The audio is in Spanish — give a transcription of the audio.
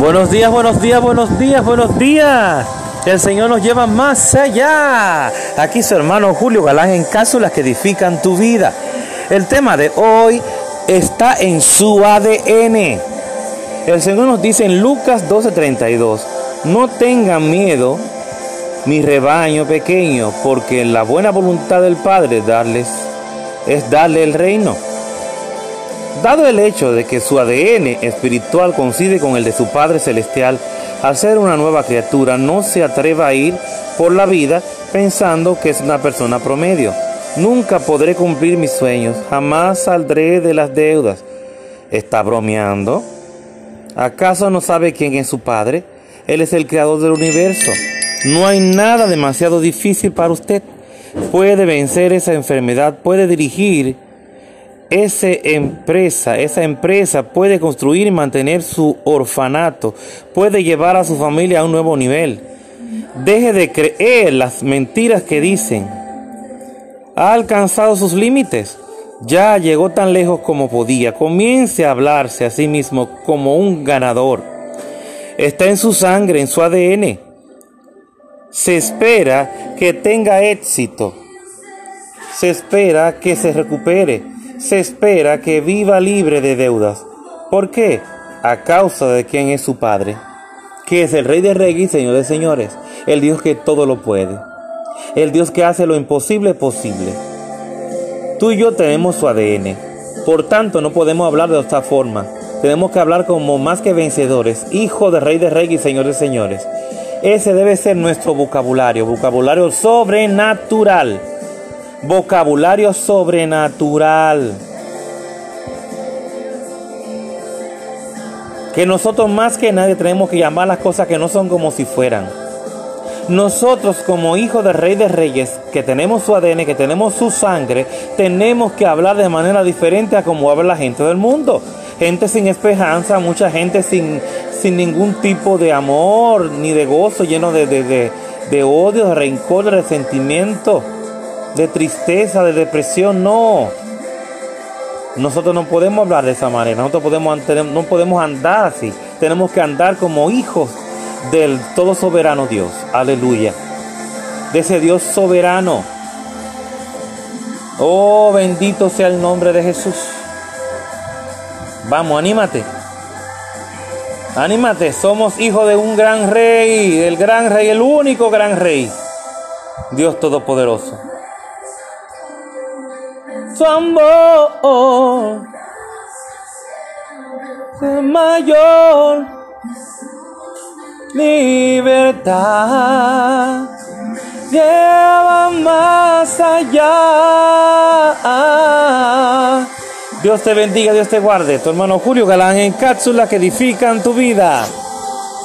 Buenos días, buenos días, buenos días, buenos días. El Señor nos lleva más allá. Aquí su hermano Julio Galán en cápsulas que edifican tu vida. El tema de hoy está en su ADN. El Señor nos dice en Lucas 12:32, no tengan miedo, mi rebaño pequeño, porque la buena voluntad del Padre darles es darle el reino. Dado el hecho de que su ADN espiritual coincide con el de su Padre Celestial, al ser una nueva criatura no se atreva a ir por la vida pensando que es una persona promedio. Nunca podré cumplir mis sueños, jamás saldré de las deudas. ¿Está bromeando? ¿Acaso no sabe quién es su Padre? Él es el creador del universo. No hay nada demasiado difícil para usted. Puede vencer esa enfermedad, puede dirigir esa empresa, esa empresa puede construir y mantener su orfanato, puede llevar a su familia a un nuevo nivel. Deje de creer las mentiras que dicen. Ha alcanzado sus límites. Ya llegó tan lejos como podía. Comience a hablarse a sí mismo como un ganador. Está en su sangre, en su ADN. Se espera que tenga éxito. Se espera que se recupere se espera que viva libre de deudas. ¿Por qué? A causa de quién es su Padre, que es el Rey de Reyes y Señor de Señores, el Dios que todo lo puede, el Dios que hace lo imposible posible. Tú y yo tenemos su ADN, por tanto no podemos hablar de otra forma. Tenemos que hablar como más que vencedores, hijo de Rey de Reyes y Señor de Señores. Ese debe ser nuestro vocabulario, vocabulario sobrenatural vocabulario sobrenatural. Que nosotros más que nadie tenemos que llamar las cosas que no son como si fueran. Nosotros como hijos del Rey de Reyes, que tenemos su ADN, que tenemos su sangre, tenemos que hablar de manera diferente a como habla la gente del mundo. Gente sin esperanza, mucha gente sin, sin ningún tipo de amor ni de gozo, lleno de, de, de odio, de rencor, de resentimiento de tristeza, de depresión, no. Nosotros no podemos hablar de esa manera, nosotros no podemos andar así. Tenemos que andar como hijos del todo soberano Dios. Aleluya. De ese Dios soberano. Oh, bendito sea el nombre de Jesús. Vamos, anímate. Anímate, somos hijos de un gran rey, el gran rey, el único gran rey. Dios Todopoderoso su amor mayor libertad lleva más allá. Dios te bendiga, Dios te guarde. Tu hermano Julio Galán en cápsulas que edifican tu vida.